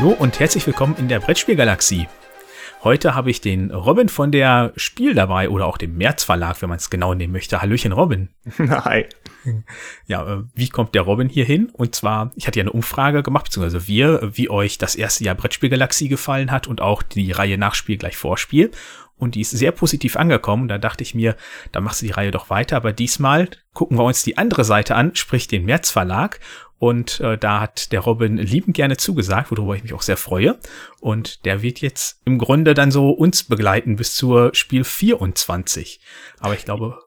Hallo und herzlich willkommen in der Brettspielgalaxie. Heute habe ich den Robin von der Spiel dabei oder auch dem März Verlag, wenn man es genau nehmen möchte. Hallöchen Robin. Hi. Ja, äh, wie kommt der Robin hier hin? Und zwar, ich hatte ja eine Umfrage gemacht, beziehungsweise wir, wie euch das erste Jahr Brettspielgalaxie gefallen hat und auch die Reihe Nachspiel gleich Vorspiel. Und die ist sehr positiv angekommen. Da dachte ich mir, da machst du die Reihe doch weiter. Aber diesmal gucken wir uns die andere Seite an, sprich den März Verlag. Und äh, da hat der Robin liebend gerne zugesagt, worüber ich mich auch sehr freue. Und der wird jetzt im Grunde dann so uns begleiten bis zur Spiel 24. Aber ich glaube,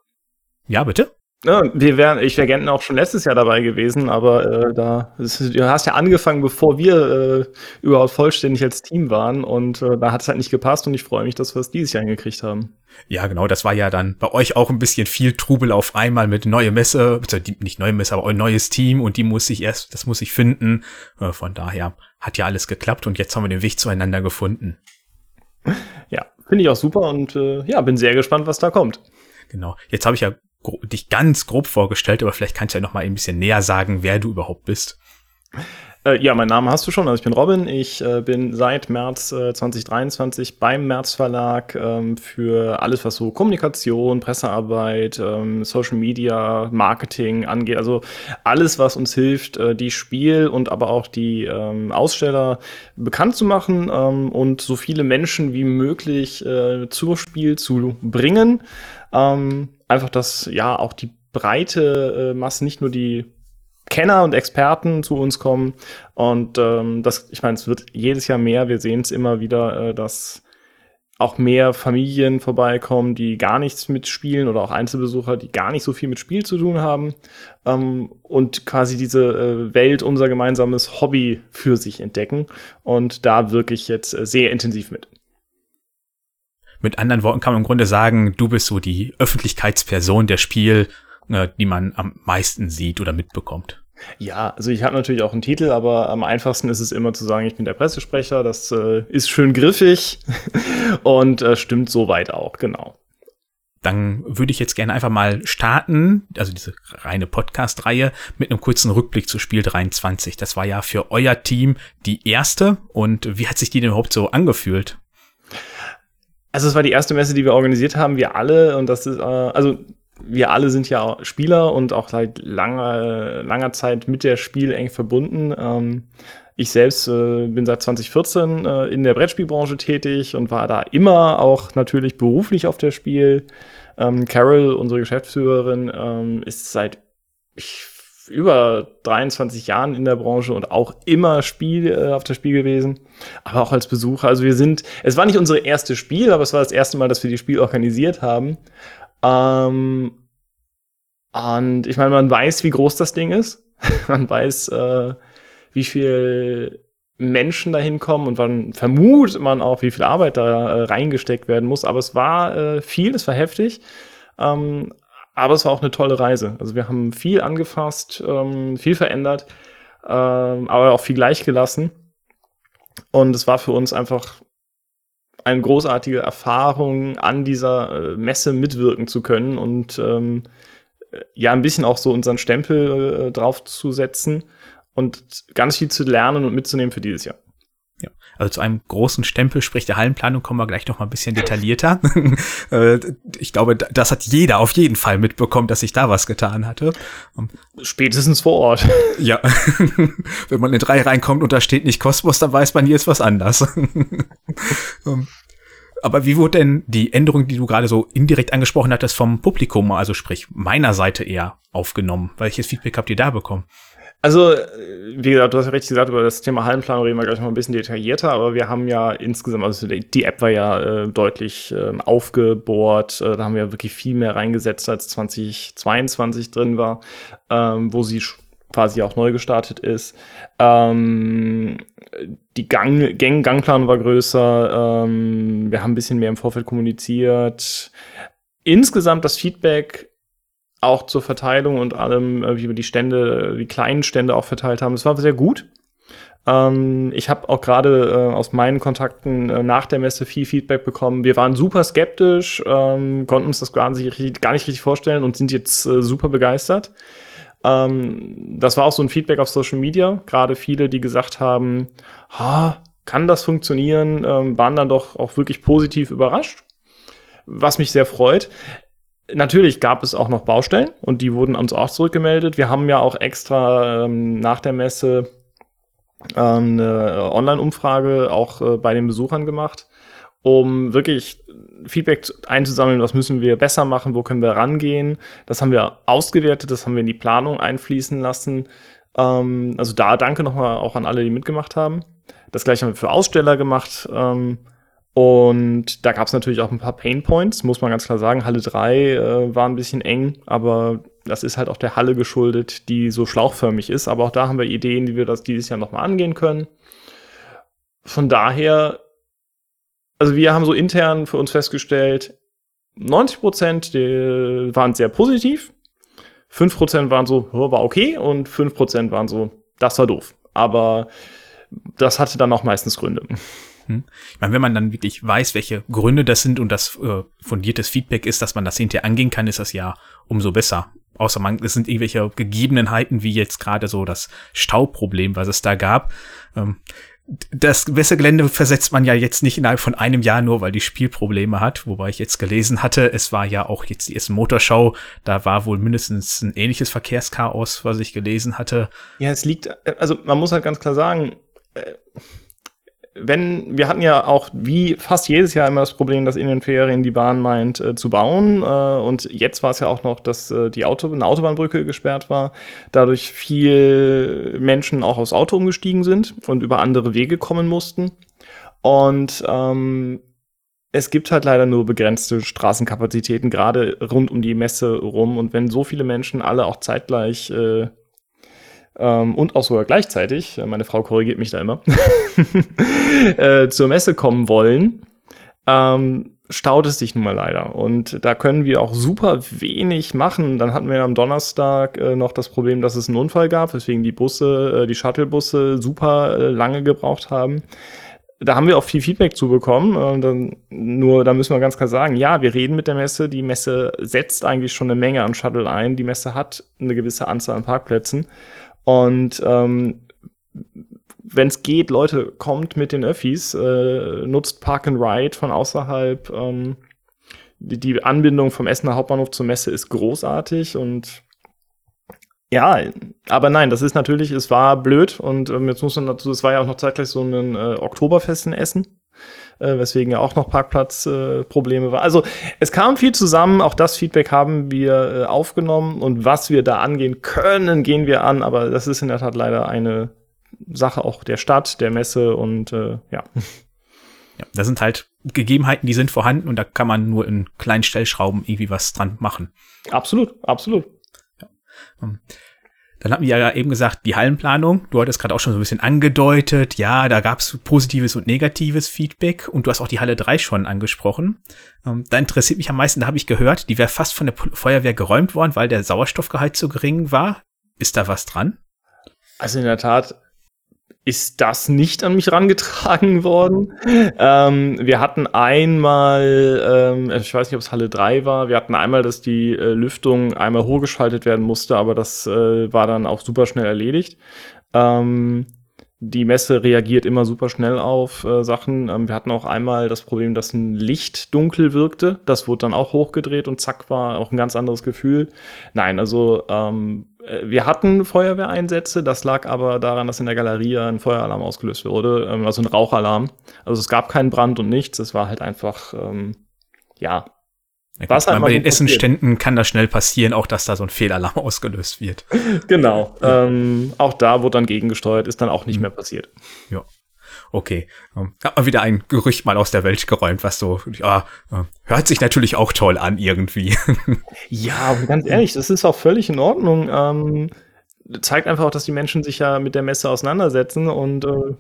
ja, bitte? Ja, wir wären, ich wäre gerne auch schon letztes Jahr dabei gewesen, aber äh, da ist, du hast ja angefangen, bevor wir äh, überhaupt vollständig als Team waren und äh, da hat es halt nicht gepasst und ich freue mich, dass wir es dieses Jahr hingekriegt haben. Ja, genau, das war ja dann bei euch auch ein bisschen viel Trubel auf einmal mit neue Messe, nicht neue Messe, aber ein neues Team und die muss ich erst, das muss ich finden. Äh, von daher hat ja alles geklappt und jetzt haben wir den Weg zueinander gefunden. Ja, finde ich auch super und äh, ja, bin sehr gespannt, was da kommt. Genau. Jetzt habe ich ja dich ganz grob vorgestellt, aber vielleicht kannst du ja noch mal ein bisschen näher sagen, wer du überhaupt bist. Äh, ja, mein Name hast du schon. Also ich bin Robin. Ich äh, bin seit März äh, 2023 beim März Verlag ähm, für alles, was so Kommunikation, Pressearbeit, ähm, Social Media, Marketing angeht. Also alles, was uns hilft, äh, die Spiel und aber auch die ähm, Aussteller bekannt zu machen ähm, und so viele Menschen wie möglich äh, zur Spiel zu bringen. Ähm, einfach, dass ja auch die breite äh, Masse, nicht nur die Kenner und Experten zu uns kommen. Und ähm, das, ich meine, es wird jedes Jahr mehr. Wir sehen es immer wieder, äh, dass auch mehr Familien vorbeikommen, die gar nichts mit Spielen oder auch Einzelbesucher, die gar nicht so viel mit Spiel zu tun haben ähm, und quasi diese äh, Welt, unser gemeinsames Hobby für sich entdecken. Und da wirklich jetzt äh, sehr intensiv mit. Mit anderen Worten kann man im Grunde sagen, du bist so die Öffentlichkeitsperson der Spiel, äh, die man am meisten sieht oder mitbekommt. Ja, also ich habe natürlich auch einen Titel, aber am einfachsten ist es immer zu sagen, ich bin der Pressesprecher. Das äh, ist schön griffig und äh, stimmt soweit auch, genau. Dann würde ich jetzt gerne einfach mal starten, also diese reine Podcast-Reihe, mit einem kurzen Rückblick zu Spiel 23. Das war ja für euer Team die erste. Und wie hat sich die denn überhaupt so angefühlt? Also es war die erste Messe, die wir organisiert haben, wir alle. Und das ist, äh, also wir alle sind ja Spieler und auch seit langer, langer Zeit mit der Spiel eng verbunden. Ähm, ich selbst äh, bin seit 2014 äh, in der Brettspielbranche tätig und war da immer auch natürlich beruflich auf der Spiel. Ähm, Carol, unsere Geschäftsführerin, ähm, ist seit ich, über 23 Jahren in der Branche und auch immer Spiel äh, auf der Spiel gewesen, aber auch als Besucher. Also wir sind, es war nicht unsere erste Spiel, aber es war das erste Mal, dass wir die Spiel organisiert haben. Ähm, und ich meine, man weiß, wie groß das Ding ist. man weiß, äh, wie viel Menschen da hinkommen und dann vermutet man auch, wie viel Arbeit da äh, reingesteckt werden muss. Aber es war äh, viel, es war heftig. Ähm, aber es war auch eine tolle Reise. Also wir haben viel angefasst, ähm, viel verändert, ähm, aber auch viel gleich gelassen. Und es war für uns einfach eine großartige Erfahrung, an dieser äh, Messe mitwirken zu können und ähm, ja, ein bisschen auch so unseren Stempel äh, draufzusetzen und ganz viel zu lernen und mitzunehmen für dieses Jahr. Ja, also zu einem großen Stempel, sprich der Hallenplanung, kommen wir gleich noch mal ein bisschen detaillierter. Äh, ich glaube, das hat jeder auf jeden Fall mitbekommen, dass sich da was getan hatte. Spätestens vor Ort. Ja, wenn man in drei reinkommt und da steht nicht Kosmos, dann weiß man, hier ist was anders. Aber wie wurde denn die Änderung, die du gerade so indirekt angesprochen hattest, vom Publikum, also sprich meiner Seite eher aufgenommen? Welches Feedback habt ihr da bekommen? Also, wie gesagt, du hast ja richtig gesagt, über das Thema Hallenplanung reden wir gleich noch ein bisschen detaillierter, aber wir haben ja insgesamt, also die App war ja äh, deutlich äh, aufgebohrt, äh, da haben wir wirklich viel mehr reingesetzt, als 2022 drin war, ähm, wo sie quasi auch neu gestartet ist. Ähm, die Gang, Gang, Gangplan war größer, ähm, wir haben ein bisschen mehr im Vorfeld kommuniziert. Insgesamt das Feedback auch zur Verteilung und allem, äh, wie wir die Stände, die kleinen Stände auch verteilt haben. Es war sehr gut. Ähm, ich habe auch gerade äh, aus meinen Kontakten äh, nach der Messe viel Feedback bekommen. Wir waren super skeptisch, ähm, konnten uns das gar nicht, gar nicht richtig vorstellen und sind jetzt äh, super begeistert. Ähm, das war auch so ein Feedback auf Social Media. Gerade viele, die gesagt haben, ha, kann das funktionieren, ähm, waren dann doch auch wirklich positiv überrascht, was mich sehr freut. Natürlich gab es auch noch Baustellen und die wurden uns auch zurückgemeldet. Wir haben ja auch extra ähm, nach der Messe ähm, eine Online-Umfrage auch äh, bei den Besuchern gemacht, um wirklich Feedback einzusammeln, was müssen wir besser machen, wo können wir rangehen. Das haben wir ausgewertet, das haben wir in die Planung einfließen lassen. Ähm, also da danke nochmal auch an alle, die mitgemacht haben. Das gleiche haben wir für Aussteller gemacht. Ähm, und da gab es natürlich auch ein paar Pain Points, muss man ganz klar sagen. Halle 3 äh, war ein bisschen eng, aber das ist halt auch der Halle geschuldet, die so schlauchförmig ist. Aber auch da haben wir Ideen, wie wir das dieses Jahr nochmal angehen können. Von daher, also wir haben so intern für uns festgestellt, 90 Prozent waren sehr positiv, 5 Prozent waren so, war okay und 5 Prozent waren so, das war doof. Aber das hatte dann auch meistens Gründe. Hm. Ich meine, wenn man dann wirklich weiß, welche Gründe das sind und das äh, fundiertes Feedback ist, dass man das hinterher angehen kann, ist das ja umso besser. Außer man, es sind irgendwelche Gegebenheiten, wie jetzt gerade so das Stauproblem, was es da gab. Ähm, das Messegelände versetzt man ja jetzt nicht innerhalb von einem Jahr nur, weil die Spielprobleme hat, wobei ich jetzt gelesen hatte, es war ja auch jetzt die erste Motorshow, da war wohl mindestens ein ähnliches Verkehrschaos, was ich gelesen hatte. Ja, es liegt, also man muss halt ganz klar sagen, äh, wenn, wir hatten ja auch wie fast jedes Jahr immer das Problem, dass in den Ferien die Bahn meint äh, zu bauen. Äh, und jetzt war es ja auch noch, dass äh, die Auto, eine Autobahnbrücke gesperrt war. Dadurch viel Menschen auch aufs Auto umgestiegen sind und über andere Wege kommen mussten. Und ähm, es gibt halt leider nur begrenzte Straßenkapazitäten, gerade rund um die Messe rum. Und wenn so viele Menschen alle auch zeitgleich äh, ähm, und auch sogar gleichzeitig, äh, meine Frau korrigiert mich da immer, äh, zur Messe kommen wollen, ähm, staut es sich nun mal leider. Und da können wir auch super wenig machen. Dann hatten wir am Donnerstag äh, noch das Problem, dass es einen Unfall gab, weswegen die Busse, äh, die Shuttlebusse super äh, lange gebraucht haben. Da haben wir auch viel Feedback zu bekommen. Äh, nur, da müssen wir ganz klar sagen, ja, wir reden mit der Messe. Die Messe setzt eigentlich schon eine Menge an Shuttle ein. Die Messe hat eine gewisse Anzahl an Parkplätzen. Und ähm, wenn es geht, Leute, kommt mit den Öffis, äh, nutzt Park and Ride von außerhalb. Ähm, die, die Anbindung vom Essener Hauptbahnhof zur Messe ist großartig und ja, aber nein, das ist natürlich, es war blöd und ähm, jetzt muss man dazu, es war ja auch noch zeitgleich so ein äh, Oktoberfest in Essen äh, weswegen ja auch noch Parkplatzprobleme äh, war. Also es kam viel zusammen, auch das Feedback haben wir äh, aufgenommen und was wir da angehen können, gehen wir an, aber das ist in der Tat leider eine Sache auch der Stadt, der Messe und äh, ja. Ja, das sind halt Gegebenheiten, die sind vorhanden und da kann man nur in kleinen Stellschrauben irgendwie was dran machen. Absolut, absolut. Ja. Dann hatten wir ja eben gesagt, die Hallenplanung. Du hattest gerade auch schon so ein bisschen angedeutet. Ja, da gab es positives und negatives Feedback. Und du hast auch die Halle 3 schon angesprochen. Ähm, da interessiert mich am meisten, da habe ich gehört, die wäre fast von der Feuerwehr geräumt worden, weil der Sauerstoffgehalt zu gering war. Ist da was dran? Also in der Tat, ist das nicht an mich rangetragen worden. Ähm, wir hatten einmal, ähm, ich weiß nicht, ob es Halle 3 war, wir hatten einmal, dass die äh, Lüftung einmal hochgeschaltet werden musste, aber das äh, war dann auch super schnell erledigt. Ähm, die Messe reagiert immer super schnell auf äh, Sachen. Ähm, wir hatten auch einmal das Problem, dass ein Licht dunkel wirkte. Das wurde dann auch hochgedreht und zack war auch ein ganz anderes Gefühl. Nein, also ähm, äh, wir hatten Feuerwehreinsätze, das lag aber daran, dass in der Galerie ein Feueralarm ausgelöst wurde, ähm, also ein Rauchalarm. Also es gab keinen Brand und nichts, es war halt einfach, ähm, ja. Ja Was halt bei den Essenständen kann das schnell passieren, auch dass da so ein Fehlalarm ausgelöst wird. genau. Ähm, auch da wurde dann gegengesteuert, ist dann auch nicht mhm. mehr passiert. Ja okay, ähm, hat mal wieder ein Gerücht mal aus der Welt geräumt, was so, ja, äh, hört sich natürlich auch toll an irgendwie. ja, ganz ehrlich, das ist auch völlig in Ordnung. Ähm, zeigt einfach auch, dass die Menschen sich ja mit der Messe auseinandersetzen und äh,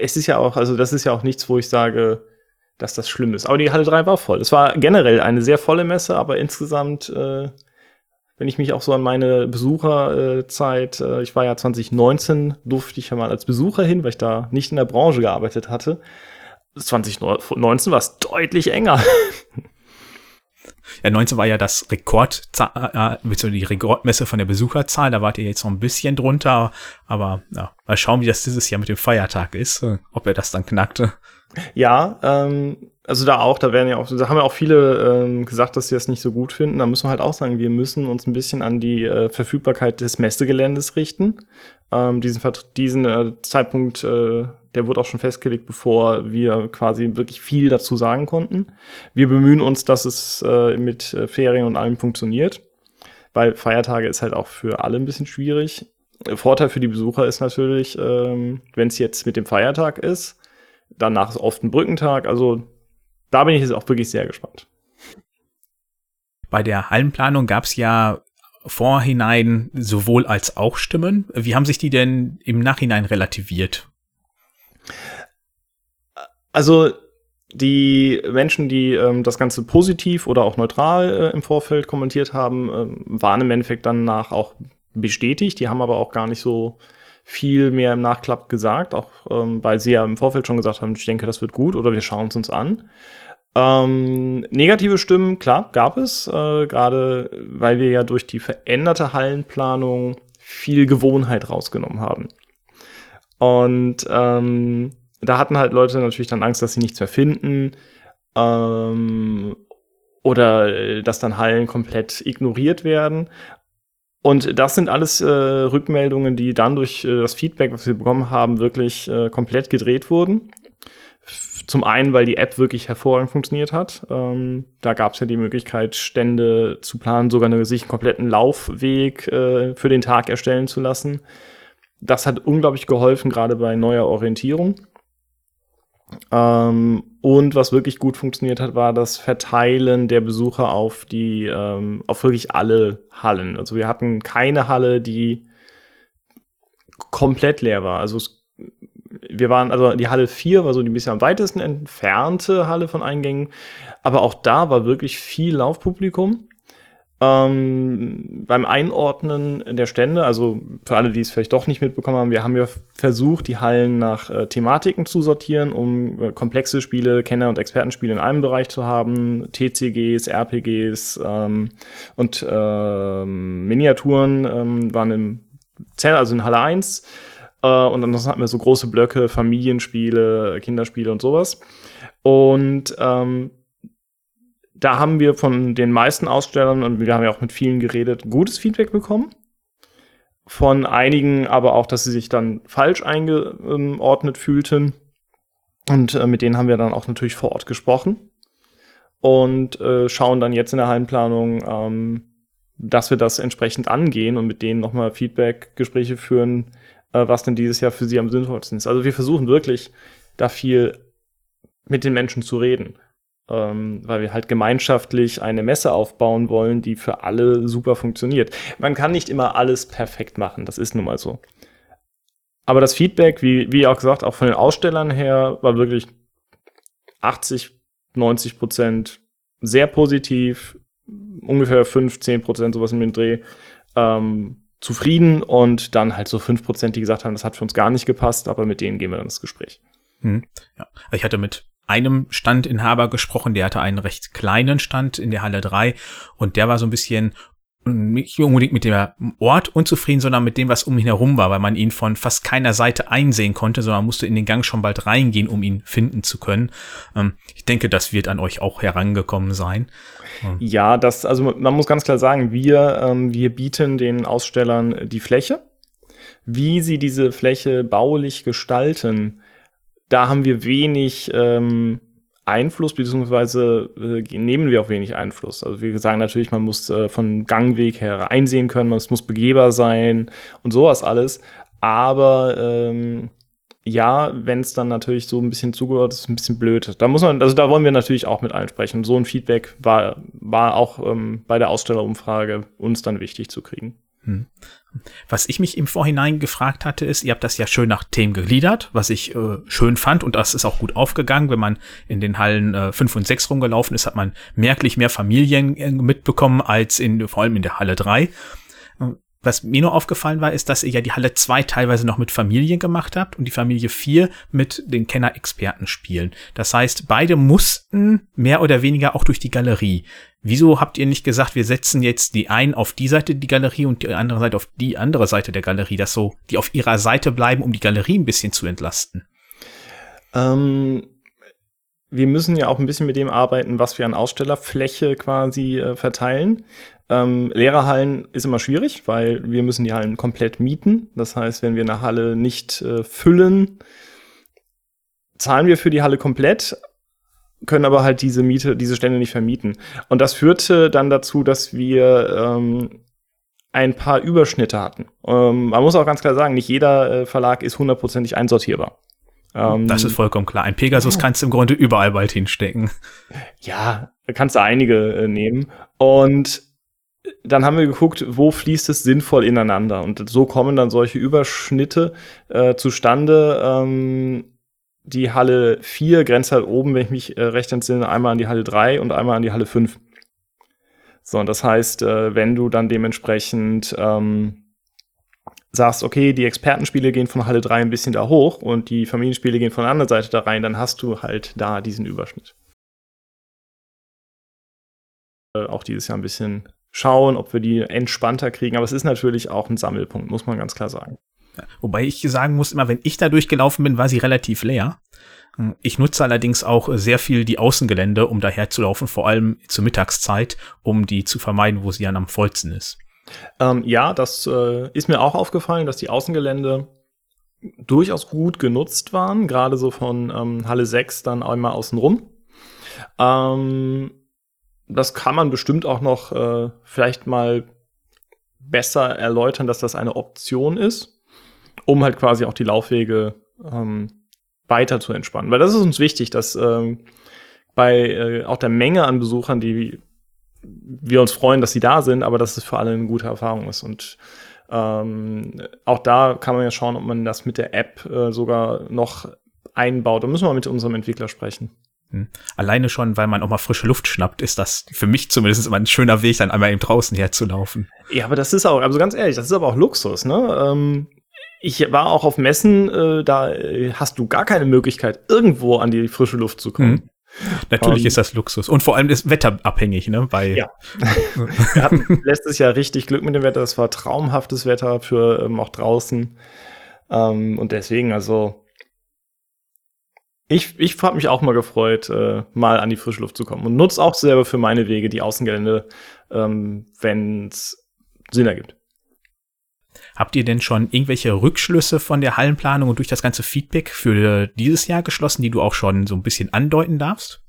es ist ja auch, also das ist ja auch nichts, wo ich sage, dass das schlimm ist. Aber die Halle 3 war voll. Es war generell eine sehr volle Messe, aber insgesamt äh, wenn ich mich auch so an meine Besucherzeit, äh, ich war ja 2019, durfte ich ja mal als Besucher hin, weil ich da nicht in der Branche gearbeitet hatte. 2019 war es deutlich enger. Ja, 19 war ja das Rekord, äh, die Rekordmesse von der Besucherzahl. Da wart ihr jetzt noch ein bisschen drunter. Aber ja, mal schauen, wie das dieses Jahr mit dem Feiertag ist, äh, ob er das dann knackte. Ja, ähm, also da auch, da werden ja auch, da haben ja auch viele ähm, gesagt, dass sie das nicht so gut finden. Da müssen wir halt auch sagen, wir müssen uns ein bisschen an die äh, Verfügbarkeit des Messegeländes richten. Ähm, diesen diesen äh, Zeitpunkt, äh, der wurde auch schon festgelegt, bevor wir quasi wirklich viel dazu sagen konnten. Wir bemühen uns, dass es äh, mit äh, Ferien und allem funktioniert, weil Feiertage ist halt auch für alle ein bisschen schwierig. Vorteil für die Besucher ist natürlich, ähm, wenn es jetzt mit dem Feiertag ist, danach ist oft ein Brückentag, also da bin ich jetzt auch wirklich sehr gespannt. Bei der Hallenplanung gab es ja vorhinein sowohl als auch Stimmen. Wie haben sich die denn im Nachhinein relativiert? Also die Menschen, die ähm, das Ganze positiv oder auch neutral äh, im Vorfeld kommentiert haben, äh, waren im Endeffekt danach auch bestätigt. Die haben aber auch gar nicht so viel mehr im Nachklapp gesagt, auch ähm, weil sie ja im Vorfeld schon gesagt haben, ich denke, das wird gut oder wir schauen es uns an. Ähm, negative Stimmen, klar, gab es, äh, gerade weil wir ja durch die veränderte Hallenplanung viel Gewohnheit rausgenommen haben. Und ähm, da hatten halt Leute natürlich dann Angst, dass sie nichts mehr finden ähm, oder äh, dass dann Hallen komplett ignoriert werden. Und das sind alles äh, Rückmeldungen, die dann durch äh, das Feedback, was wir bekommen haben, wirklich äh, komplett gedreht wurden. Zum einen, weil die App wirklich hervorragend funktioniert hat. Ähm, da gab es ja die Möglichkeit, Stände zu planen, sogar eine, sich einen kompletten Laufweg äh, für den Tag erstellen zu lassen. Das hat unglaublich geholfen, gerade bei neuer Orientierung. Ähm, und was wirklich gut funktioniert hat, war das Verteilen der Besucher auf die, ähm, auf wirklich alle Hallen. Also wir hatten keine Halle, die komplett leer war. Also es, wir waren, also die Halle 4 war so die bisschen am weitesten entfernte Halle von Eingängen. Aber auch da war wirklich viel Laufpublikum. Ähm, beim Einordnen der Stände, also für alle, die es vielleicht doch nicht mitbekommen haben, wir haben ja versucht, die Hallen nach äh, Thematiken zu sortieren, um äh, komplexe Spiele, Kenner- und Expertenspiele in einem Bereich zu haben, TCGs, RPGs ähm, und ähm, Miniaturen ähm, waren im Zell, also in Halle 1. Äh, und ansonsten hatten wir so große Blöcke, Familienspiele, Kinderspiele und sowas. Und ähm, da haben wir von den meisten Ausstellern, und wir haben ja auch mit vielen geredet, gutes Feedback bekommen. Von einigen aber auch, dass sie sich dann falsch eingeordnet fühlten. Und äh, mit denen haben wir dann auch natürlich vor Ort gesprochen. Und äh, schauen dann jetzt in der Hallenplanung, ähm, dass wir das entsprechend angehen und mit denen nochmal Feedback-Gespräche führen, äh, was denn dieses Jahr für sie am sinnvollsten ist. Also wir versuchen wirklich, da viel mit den Menschen zu reden ähm, weil wir halt gemeinschaftlich eine Messe aufbauen wollen, die für alle super funktioniert. Man kann nicht immer alles perfekt machen, das ist nun mal so. Aber das Feedback, wie, wie auch gesagt, auch von den Ausstellern her, war wirklich 80, 90 Prozent sehr positiv, ungefähr 5, 10 Prozent sowas in dem Dreh. Ähm, zufrieden und dann halt so 5 Prozent, die gesagt haben, das hat für uns gar nicht gepasst, aber mit denen gehen wir dann ins Gespräch. Hm. Ja. Ich hatte mit einem Standinhaber gesprochen, der hatte einen recht kleinen Stand in der Halle 3 und der war so ein bisschen nicht unbedingt mit dem Ort unzufrieden, sondern mit dem, was um ihn herum war, weil man ihn von fast keiner Seite einsehen konnte, sondern musste in den Gang schon bald reingehen, um ihn finden zu können. Ähm, ich denke, das wird an euch auch herangekommen sein. Ja, das, also man muss ganz klar sagen, wir, ähm, wir bieten den Ausstellern die Fläche. Wie sie diese Fläche baulich gestalten, da haben wir wenig ähm, Einfluss, beziehungsweise äh, nehmen wir auch wenig Einfluss. Also wir sagen natürlich, man muss äh, von Gangweg her einsehen können, es muss begehbar sein und sowas alles. Aber ähm, ja, wenn es dann natürlich so ein bisschen zugehört, ist ein bisschen blöd. Da muss man, also da wollen wir natürlich auch mit allen sprechen. So ein Feedback war, war auch ähm, bei der Ausstellerumfrage uns dann wichtig zu kriegen. Hm. Was ich mich im Vorhinein gefragt hatte, ist, ihr habt das ja schön nach Themen gegliedert, was ich äh, schön fand und das ist auch gut aufgegangen. Wenn man in den Hallen äh, 5 und 6 rumgelaufen ist, hat man merklich mehr Familien äh, mitbekommen als in, vor allem in der Halle 3. Was mir nur aufgefallen war, ist, dass ihr ja die Halle 2 teilweise noch mit Familien gemacht habt und die Familie 4 mit den Kenner-Experten spielen. Das heißt, beide mussten mehr oder weniger auch durch die Galerie. Wieso habt ihr nicht gesagt, wir setzen jetzt die einen auf die Seite die Galerie und die andere Seite auf die andere Seite der Galerie, dass so die auf ihrer Seite bleiben, um die Galerie ein bisschen zu entlasten? Ähm, wir müssen ja auch ein bisschen mit dem arbeiten, was wir an Ausstellerfläche quasi äh, verteilen. Ähm, Lehrerhallen ist immer schwierig, weil wir müssen die Hallen komplett mieten. Das heißt, wenn wir eine Halle nicht äh, füllen, zahlen wir für die Halle komplett, können aber halt diese Miete, diese Stände nicht vermieten. Und das führte dann dazu, dass wir ähm, ein paar Überschnitte hatten. Ähm, man muss auch ganz klar sagen, nicht jeder äh, Verlag ist hundertprozentig einsortierbar. Ähm, das ist vollkommen klar. Ein Pegasus ja. kannst du im Grunde überall bald hinstecken. Ja, kannst du einige äh, nehmen. Und dann haben wir geguckt, wo fließt es sinnvoll ineinander. Und so kommen dann solche Überschnitte äh, zustande. Ähm, die Halle 4 grenzt halt oben, wenn ich mich äh, recht entsinne, einmal an die Halle 3 und einmal an die Halle 5. So, und das heißt, äh, wenn du dann dementsprechend ähm, sagst, okay, die Expertenspiele gehen von Halle 3 ein bisschen da hoch und die Familienspiele gehen von der anderen Seite da rein, dann hast du halt da diesen Überschnitt. Äh, auch dieses Jahr ein bisschen schauen, ob wir die entspannter kriegen, aber es ist natürlich auch ein Sammelpunkt, muss man ganz klar sagen. Wobei ich sagen muss, immer wenn ich da durchgelaufen bin, war sie relativ leer. Ich nutze allerdings auch sehr viel die Außengelände, um daher zu laufen, vor allem zur Mittagszeit, um die zu vermeiden, wo sie dann am vollsten ist. Ähm, ja, das äh, ist mir auch aufgefallen, dass die Außengelände durchaus gut genutzt waren, gerade so von ähm, Halle 6 dann einmal außen rum. Ähm, das kann man bestimmt auch noch äh, vielleicht mal besser erläutern, dass das eine Option ist um halt quasi auch die Laufwege ähm, weiter zu entspannen. Weil das ist uns wichtig, dass ähm, bei äh, auch der Menge an Besuchern, die wir uns freuen, dass sie da sind, aber dass es für alle eine gute Erfahrung ist. Und ähm, auch da kann man ja schauen, ob man das mit der App äh, sogar noch einbaut. Da müssen wir mit unserem Entwickler sprechen. Hm. Alleine schon, weil man auch mal frische Luft schnappt, ist das für mich zumindest immer ein schöner Weg, dann einmal eben draußen herzulaufen. Ja, aber das ist auch, also ganz ehrlich, das ist aber auch Luxus, ne? Ähm, ich war auch auf Messen, äh, da äh, hast du gar keine Möglichkeit, irgendwo an die frische Luft zu kommen. Mhm. Natürlich um, ähm, ist das Luxus. Und vor allem ist wetterabhängig, ne? Bei ja. Wir hatten letztes Jahr richtig Glück mit dem Wetter. Es war traumhaftes Wetter für ähm, auch draußen. Ähm, und deswegen, also, ich, ich habe mich auch mal gefreut, äh, mal an die frische Luft zu kommen. Und nutze auch selber für meine Wege die Außengelände, ähm, wenn es Sinn ergibt. Habt ihr denn schon irgendwelche Rückschlüsse von der Hallenplanung und durch das ganze Feedback für dieses Jahr geschlossen, die du auch schon so ein bisschen andeuten darfst?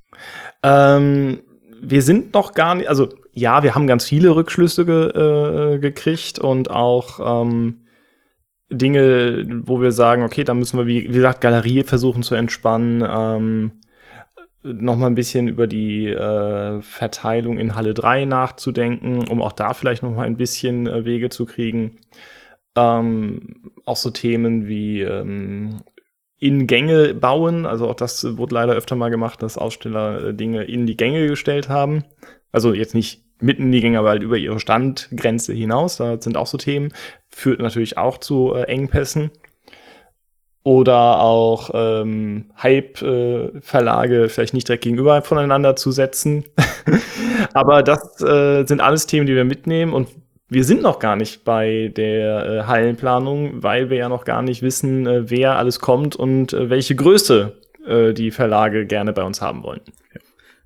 Ähm, wir sind noch gar nicht, also ja, wir haben ganz viele Rückschlüsse ge, äh, gekriegt und auch ähm, Dinge, wo wir sagen, okay, da müssen wir, wie, wie gesagt, Galerie versuchen zu entspannen. Ähm, noch mal ein bisschen über die äh, Verteilung in Halle 3 nachzudenken, um auch da vielleicht noch mal ein bisschen äh, Wege zu kriegen. Ähm, auch so Themen wie ähm, in Gänge bauen. Also auch das wurde leider öfter mal gemacht, dass Aussteller äh, Dinge in die Gänge gestellt haben. Also jetzt nicht mitten in die Gänge, aber halt über ihre Standgrenze hinaus. Da sind auch so Themen. Führt natürlich auch zu äh, Engpässen. Oder auch ähm, Hype-Verlage äh, vielleicht nicht direkt gegenüber voneinander zu setzen. aber das äh, sind alles Themen, die wir mitnehmen und wir sind noch gar nicht bei der äh, Hallenplanung, weil wir ja noch gar nicht wissen, äh, wer alles kommt und äh, welche Größe äh, die Verlage gerne bei uns haben wollen.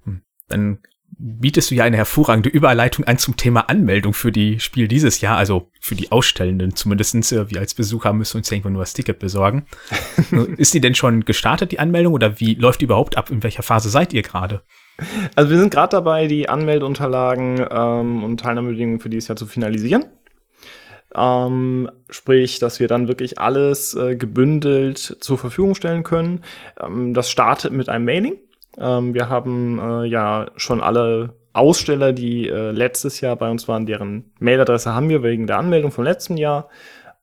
Hm. Dann bietest du ja eine hervorragende Überleitung an zum Thema Anmeldung für die Spiel dieses Jahr, also für die Ausstellenden zumindestens. Äh, wir als Besucher müssen uns irgendwann nur das Ticket besorgen. Ist die denn schon gestartet, die Anmeldung, oder wie läuft die überhaupt ab? In welcher Phase seid ihr gerade? Also wir sind gerade dabei, die Anmeldeunterlagen ähm, und Teilnahmebedingungen für dieses Jahr zu finalisieren. Ähm, sprich, dass wir dann wirklich alles äh, gebündelt zur Verfügung stellen können. Ähm, das startet mit einem Mailing. Ähm, wir haben äh, ja schon alle Aussteller, die äh, letztes Jahr bei uns waren, deren Mailadresse haben wir wegen der Anmeldung vom letzten Jahr.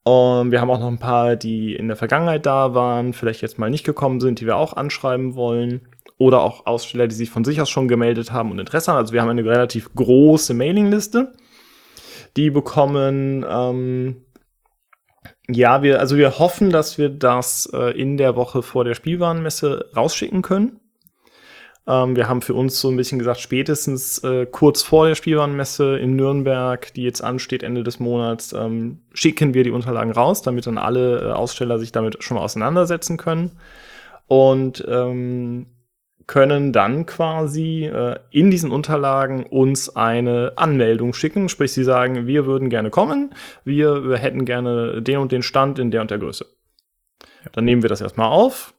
Und wir haben auch noch ein paar, die in der Vergangenheit da waren, vielleicht jetzt mal nicht gekommen sind, die wir auch anschreiben wollen oder auch Aussteller, die sich von sich aus schon gemeldet haben und Interesse haben. Also wir haben eine relativ große Mailingliste. Die bekommen, ähm, ja, wir, also wir hoffen, dass wir das äh, in der Woche vor der Spielwarenmesse rausschicken können. Ähm, wir haben für uns so ein bisschen gesagt, spätestens äh, kurz vor der Spielwarenmesse in Nürnberg, die jetzt ansteht Ende des Monats, ähm, schicken wir die Unterlagen raus, damit dann alle äh, Aussteller sich damit schon mal auseinandersetzen können. Und ähm, können dann quasi äh, in diesen Unterlagen uns eine Anmeldung schicken. Sprich, sie sagen, wir würden gerne kommen, wir, wir hätten gerne den und den Stand in der und der Größe. Dann nehmen wir das erstmal auf,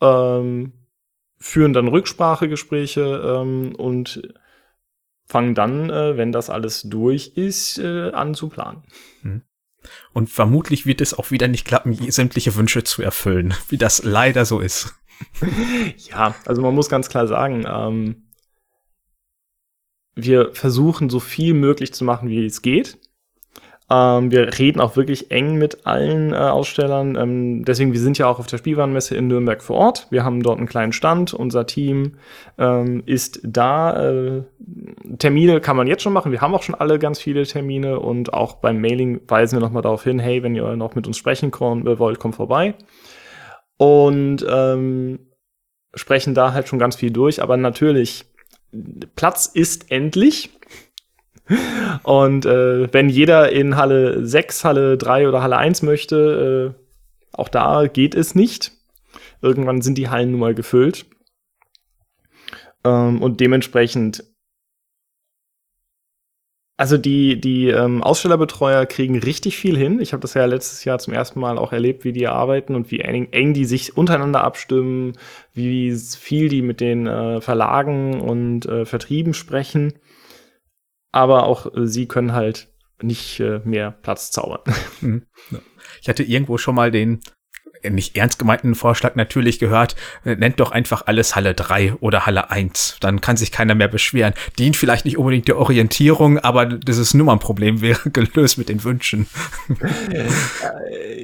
ähm, führen dann Rücksprachegespräche ähm, und fangen dann, äh, wenn das alles durch ist, äh, an zu planen. Mhm. Und vermutlich wird es auch wieder nicht klappen, sämtliche Wünsche zu erfüllen, wie das leider so ist. Ja, also man muss ganz klar sagen, ähm, wir versuchen so viel möglich zu machen, wie es geht. Ähm, wir reden auch wirklich eng mit allen äh, Ausstellern. Ähm, deswegen, wir sind ja auch auf der Spielwarenmesse in Nürnberg vor Ort. Wir haben dort einen kleinen Stand. Unser Team ähm, ist da. Äh, Termine kann man jetzt schon machen. Wir haben auch schon alle ganz viele Termine und auch beim Mailing weisen wir nochmal darauf hin, hey, wenn ihr noch mit uns sprechen wollt, kommt vorbei und ähm, sprechen da halt schon ganz viel durch. Aber natürlich, Platz ist endlich. Und äh, wenn jeder in Halle 6, Halle 3 oder Halle 1 möchte, äh, auch da geht es nicht. Irgendwann sind die Hallen nun mal gefüllt. Ähm, und dementsprechend also die, die ähm, Ausstellerbetreuer kriegen richtig viel hin. Ich habe das ja letztes Jahr zum ersten Mal auch erlebt, wie die arbeiten und wie eng, eng die sich untereinander abstimmen, wie viel die mit den äh, Verlagen und äh, Vertrieben sprechen. Aber auch äh, sie können halt nicht äh, mehr Platz zaubern. Mhm. Ich hatte irgendwo schon mal den nicht ernst gemeinten Vorschlag natürlich gehört, äh, nennt doch einfach alles Halle 3 oder Halle 1. Dann kann sich keiner mehr beschweren. Dient vielleicht nicht unbedingt der Orientierung, aber dieses Nummernproblem wäre gelöst mit den Wünschen.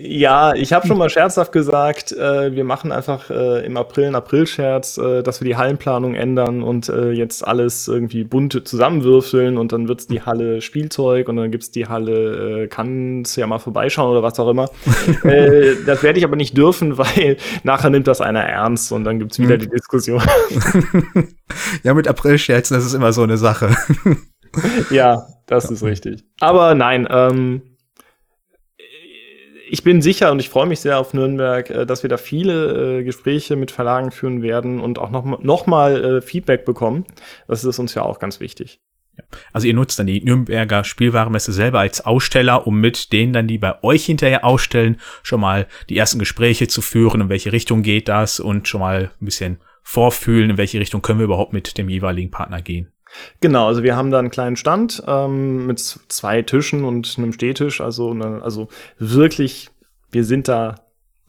Ja, ich habe schon mal scherzhaft gesagt, äh, wir machen einfach äh, im April einen April-Scherz, äh, dass wir die Hallenplanung ändern und äh, jetzt alles irgendwie bunt zusammenwürfeln und dann wird's die Halle Spielzeug und dann gibt's die Halle, äh, kann's ja mal vorbeischauen oder was auch immer. Äh, das werde ich aber nicht nicht dürfen, weil nachher nimmt das einer ernst und dann gibt es wieder hm. die Diskussion. ja, mit April-Scherzen, das ist immer so eine Sache. ja, das ja. ist richtig. Aber nein, ähm, ich bin sicher und ich freue mich sehr auf Nürnberg, äh, dass wir da viele äh, Gespräche mit Verlagen führen werden und auch noch, noch mal äh, Feedback bekommen. Das ist uns ja auch ganz wichtig. Also ihr nutzt dann die Nürnberger Spielwarenmesse selber als Aussteller, um mit denen dann, die bei euch hinterher ausstellen, schon mal die ersten Gespräche zu führen, in welche Richtung geht das und schon mal ein bisschen vorfühlen, in welche Richtung können wir überhaupt mit dem jeweiligen Partner gehen. Genau, also wir haben da einen kleinen Stand ähm, mit zwei Tischen und einem Stehtisch, also, ne, also wirklich, wir sind da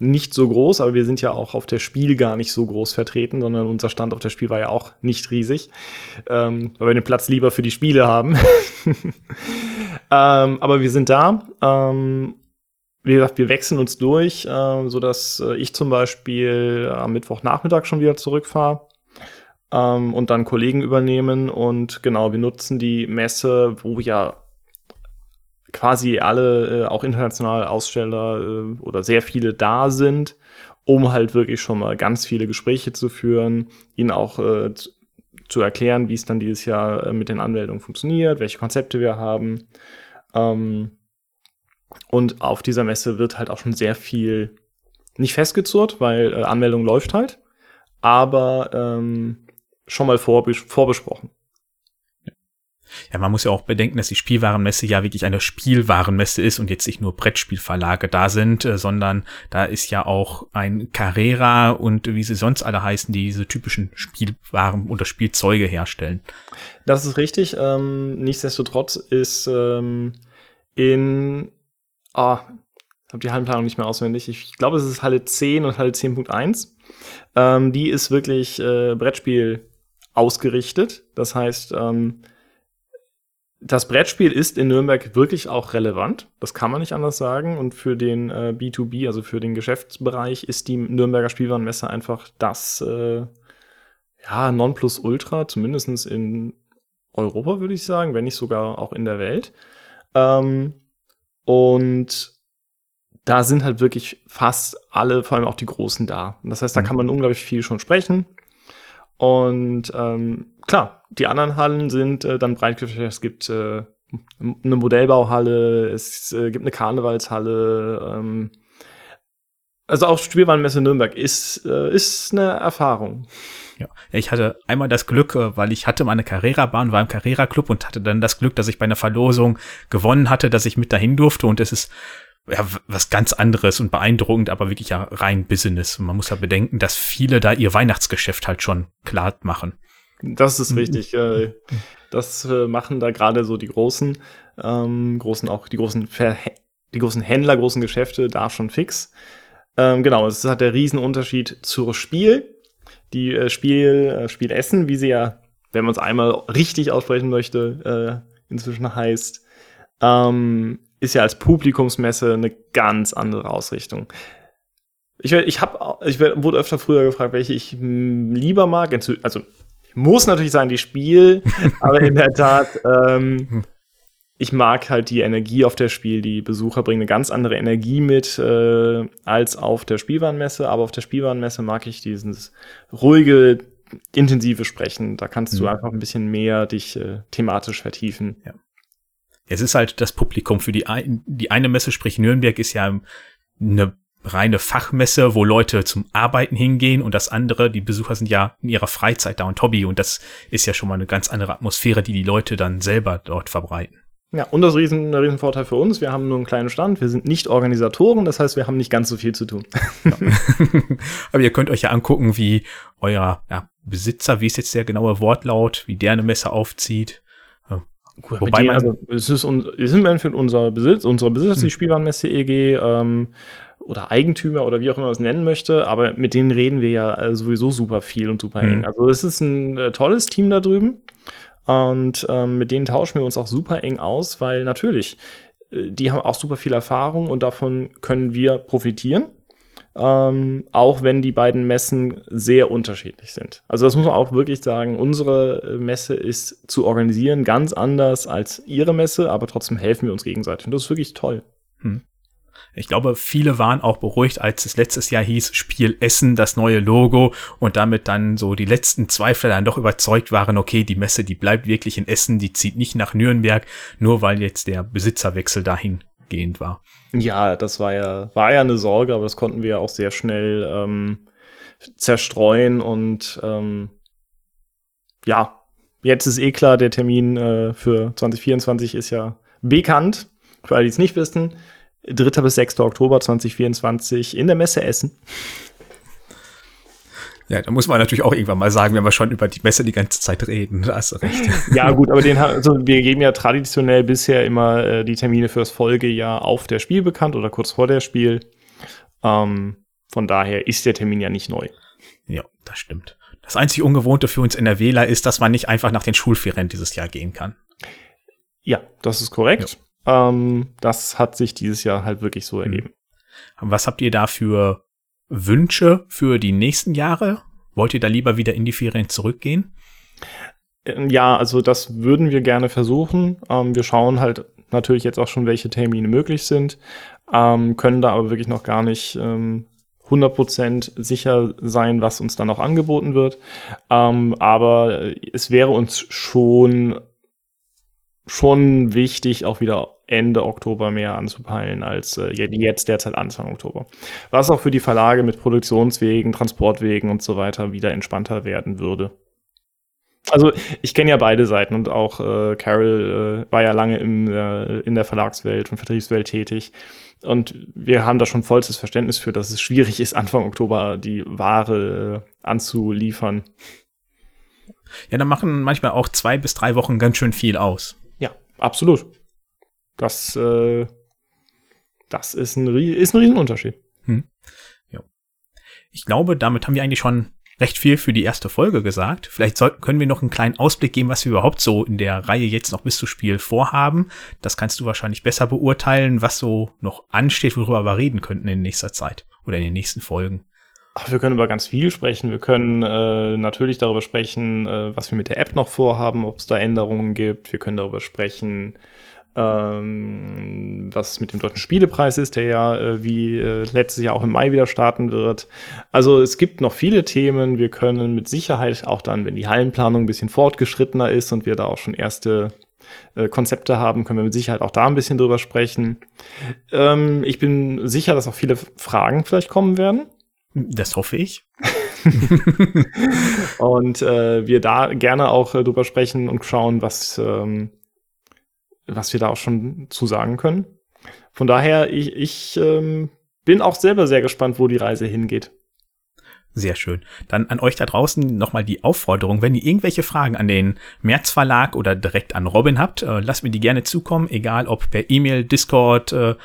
nicht so groß, aber wir sind ja auch auf der Spiel gar nicht so groß vertreten, sondern unser Stand auf der Spiel war ja auch nicht riesig, ähm, weil wir den Platz lieber für die Spiele haben. ähm, aber wir sind da. Ähm, wie gesagt, wir wechseln uns durch, äh, so dass äh, ich zum Beispiel am Mittwochnachmittag schon wieder zurückfahre ähm, und dann Kollegen übernehmen und genau, wir nutzen die Messe, wo ja quasi alle, äh, auch international Aussteller äh, oder sehr viele da sind, um halt wirklich schon mal ganz viele Gespräche zu führen, ihnen auch äh, zu, zu erklären, wie es dann dieses Jahr äh, mit den Anmeldungen funktioniert, welche Konzepte wir haben. Ähm, und auf dieser Messe wird halt auch schon sehr viel nicht festgezurrt, weil äh, Anmeldung läuft halt, aber ähm, schon mal vorbes vorbesprochen. Ja, man muss ja auch bedenken, dass die Spielwarenmesse ja wirklich eine Spielwarenmesse ist und jetzt nicht nur Brettspielverlage da sind, äh, sondern da ist ja auch ein Carrera und wie sie sonst alle heißen, die diese typischen Spielwaren oder Spielzeuge herstellen. Das ist richtig. Ähm, nichtsdestotrotz ist ähm, in ah, ich habe die Hallenplanung nicht mehr auswendig. Ich glaube, es ist Halle 10 und Halle 10.1. Ähm, die ist wirklich äh, Brettspiel ausgerichtet. Das heißt, ähm, das Brettspiel ist in Nürnberg wirklich auch relevant. Das kann man nicht anders sagen. Und für den äh, B2B, also für den Geschäftsbereich, ist die Nürnberger Spielwarenmesse einfach das äh, ja, Nonplusultra, zumindest in Europa, würde ich sagen, wenn nicht sogar auch in der Welt. Ähm, und da sind halt wirklich fast alle, vor allem auch die Großen da. Und das heißt, da mhm. kann man unglaublich viel schon sprechen. Und ähm, klar, die anderen Hallen sind äh, dann breit. Es gibt äh, eine Modellbauhalle, es äh, gibt eine Karnevalshalle. Ähm, also auch Spielwarenmesse Nürnberg ist, äh, ist eine Erfahrung. Ja, ich hatte einmal das Glück, äh, weil ich hatte meine Carrera-Bahn, war im Carrera-Club und hatte dann das Glück, dass ich bei einer Verlosung gewonnen hatte, dass ich mit dahin durfte und es ist ja, was ganz anderes und beeindruckend, aber wirklich ja rein Business. Und man muss ja bedenken, dass viele da ihr Weihnachtsgeschäft halt schon klar machen. Das ist richtig. Äh, das äh, machen da gerade so die großen, ähm, großen auch die großen Ver die großen Händler, großen Geschäfte da schon fix. Ähm, genau, es hat der Riesenunterschied zur Spiel. Die äh, Spiel, äh, Spiel Essen, wie sie ja, wenn man es einmal richtig aussprechen möchte, äh, inzwischen heißt, ähm, ist ja als Publikumsmesse eine ganz andere Ausrichtung. Ich, ich, hab, ich wurde öfter früher gefragt, welche ich lieber mag. Also muss natürlich sein, die Spiel, aber in der Tat, ähm, ich mag halt die Energie auf der Spiel. Die Besucher bringen eine ganz andere Energie mit äh, als auf der Spielwarenmesse. Aber auf der Spielwarenmesse mag ich dieses ruhige, intensive Sprechen. Da kannst mhm. du einfach ein bisschen mehr dich äh, thematisch vertiefen. Ja. Es ist halt das Publikum für die, ein, die eine Messe, sprich Nürnberg, ist ja eine reine Fachmesse, wo Leute zum Arbeiten hingehen und das andere, die Besucher sind ja in ihrer Freizeit da und Hobby und das ist ja schon mal eine ganz andere Atmosphäre, die die Leute dann selber dort verbreiten. Ja, und das riesen, der Riesenvorteil für uns, wir haben nur einen kleinen Stand, wir sind nicht Organisatoren, das heißt, wir haben nicht ganz so viel zu tun. Ja. Aber ihr könnt euch ja angucken, wie euer ja, Besitzer, wie ist jetzt der genaue Wortlaut, wie der eine Messe aufzieht. Gut, Wobei man, also, es ist, un, ist im Endeffekt unser Besitz, unsere Besitzer, hm. die Spielwarenmesse EG, ähm, oder Eigentümer oder wie auch immer man es nennen möchte, aber mit denen reden wir ja äh, sowieso super viel und super eng. Mhm. Also es ist ein äh, tolles Team da drüben und ähm, mit denen tauschen wir uns auch super eng aus, weil natürlich, äh, die haben auch super viel Erfahrung und davon können wir profitieren. Ähm, auch wenn die beiden Messen sehr unterschiedlich sind. Also das muss man auch wirklich sagen, unsere äh, Messe ist zu organisieren ganz anders als ihre Messe, aber trotzdem helfen wir uns gegenseitig und das ist wirklich toll. Hm. Ich glaube, viele waren auch beruhigt, als es letztes Jahr hieß, Spiel Essen, das neue Logo und damit dann so die letzten Zweifler dann doch überzeugt waren, okay, die Messe, die bleibt wirklich in Essen, die zieht nicht nach Nürnberg, nur weil jetzt der Besitzerwechsel dahingehend war. Ja, das war ja, war ja eine Sorge, aber das konnten wir auch sehr schnell ähm, zerstreuen und ähm, ja, jetzt ist eh klar, der Termin äh, für 2024 ist ja bekannt. Für alle, die es nicht wissen, 3. bis 6. Oktober 2024 in der Messe Essen. Ja, da muss man natürlich auch irgendwann mal sagen, wenn wir schon über die Messe die ganze Zeit reden. Da hast du recht. Ja, gut, aber den, also wir geben ja traditionell bisher immer äh, die Termine fürs Folgejahr auf der Spiel bekannt oder kurz vor der Spiel. Ähm, von daher ist der Termin ja nicht neu. Ja, das stimmt. Das einzig Ungewohnte für uns NRWler ist, dass man nicht einfach nach den Schulferien dieses Jahr gehen kann. Ja, das ist korrekt. Ja. Ähm, das hat sich dieses Jahr halt wirklich so hm. ergeben. Was habt ihr da für Wünsche für die nächsten Jahre? Wollt ihr da lieber wieder in die Ferien zurückgehen? Ähm, ja, also das würden wir gerne versuchen. Ähm, wir schauen halt natürlich jetzt auch schon, welche Termine möglich sind, ähm, können da aber wirklich noch gar nicht ähm, 100% sicher sein, was uns dann noch angeboten wird. Ähm, aber es wäre uns schon schon wichtig, auch wieder Ende Oktober mehr anzupeilen als äh, jetzt derzeit Anfang Oktober. Was auch für die Verlage mit Produktionswegen, Transportwegen und so weiter wieder entspannter werden würde. Also ich kenne ja beide Seiten und auch äh, Carol äh, war ja lange im, äh, in der Verlagswelt und Vertriebswelt tätig. Und wir haben da schon vollstes Verständnis für, dass es schwierig ist, Anfang Oktober die Ware äh, anzuliefern. Ja, da machen manchmal auch zwei bis drei Wochen ganz schön viel aus. Absolut. Das, äh, das ist ein, ist ein Riesenunterschied. Hm. Ja. Ich glaube, damit haben wir eigentlich schon recht viel für die erste Folge gesagt. Vielleicht sollten, können wir noch einen kleinen Ausblick geben, was wir überhaupt so in der Reihe jetzt noch bis zu Spiel vorhaben. Das kannst du wahrscheinlich besser beurteilen, was so noch ansteht, worüber wir reden könnten in nächster Zeit oder in den nächsten Folgen. Ach, wir können über ganz viel sprechen. Wir können äh, natürlich darüber sprechen, äh, was wir mit der App noch vorhaben, ob es da Änderungen gibt. Wir können darüber sprechen, ähm, was mit dem Deutschen Spielepreis ist, der ja äh, wie äh, letztes Jahr auch im Mai wieder starten wird. Also es gibt noch viele Themen. Wir können mit Sicherheit auch dann, wenn die Hallenplanung ein bisschen fortgeschrittener ist und wir da auch schon erste äh, Konzepte haben, können wir mit Sicherheit auch da ein bisschen drüber sprechen. Ähm, ich bin sicher, dass auch viele Fragen vielleicht kommen werden. Das hoffe ich. und äh, wir da gerne auch äh, drüber sprechen und schauen, was, ähm, was wir da auch schon zu sagen können. Von daher, ich, ich ähm, bin auch selber sehr gespannt, wo die Reise hingeht. Sehr schön. Dann an euch da draußen nochmal die Aufforderung, wenn ihr irgendwelche Fragen an den März Verlag oder direkt an Robin habt, äh, lasst mir die gerne zukommen, egal ob per E-Mail, Discord, äh,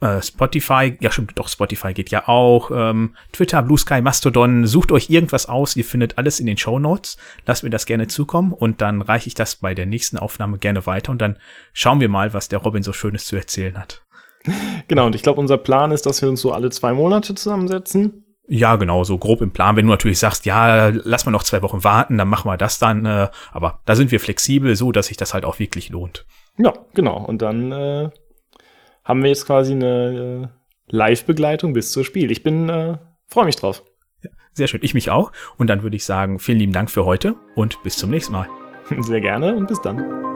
äh, Spotify, ja stimmt, doch Spotify geht ja auch, ähm, Twitter, Blue Sky, Mastodon, sucht euch irgendwas aus, ihr findet alles in den Show Notes, lasst mir das gerne zukommen und dann reiche ich das bei der nächsten Aufnahme gerne weiter und dann schauen wir mal, was der Robin so Schönes zu erzählen hat. Genau, und ich glaube, unser Plan ist, dass wir uns so alle zwei Monate zusammensetzen ja, genau, so grob im Plan. Wenn du natürlich sagst, ja, lass mal noch zwei Wochen warten, dann machen wir das dann. Äh, aber da sind wir flexibel, so dass sich das halt auch wirklich lohnt. Ja, genau. Und dann äh, haben wir jetzt quasi eine äh, Live-Begleitung bis zum Spiel. Ich bin, äh, freue mich drauf. Sehr schön, ich mich auch. Und dann würde ich sagen, vielen lieben Dank für heute und bis zum nächsten Mal. Sehr gerne und bis dann.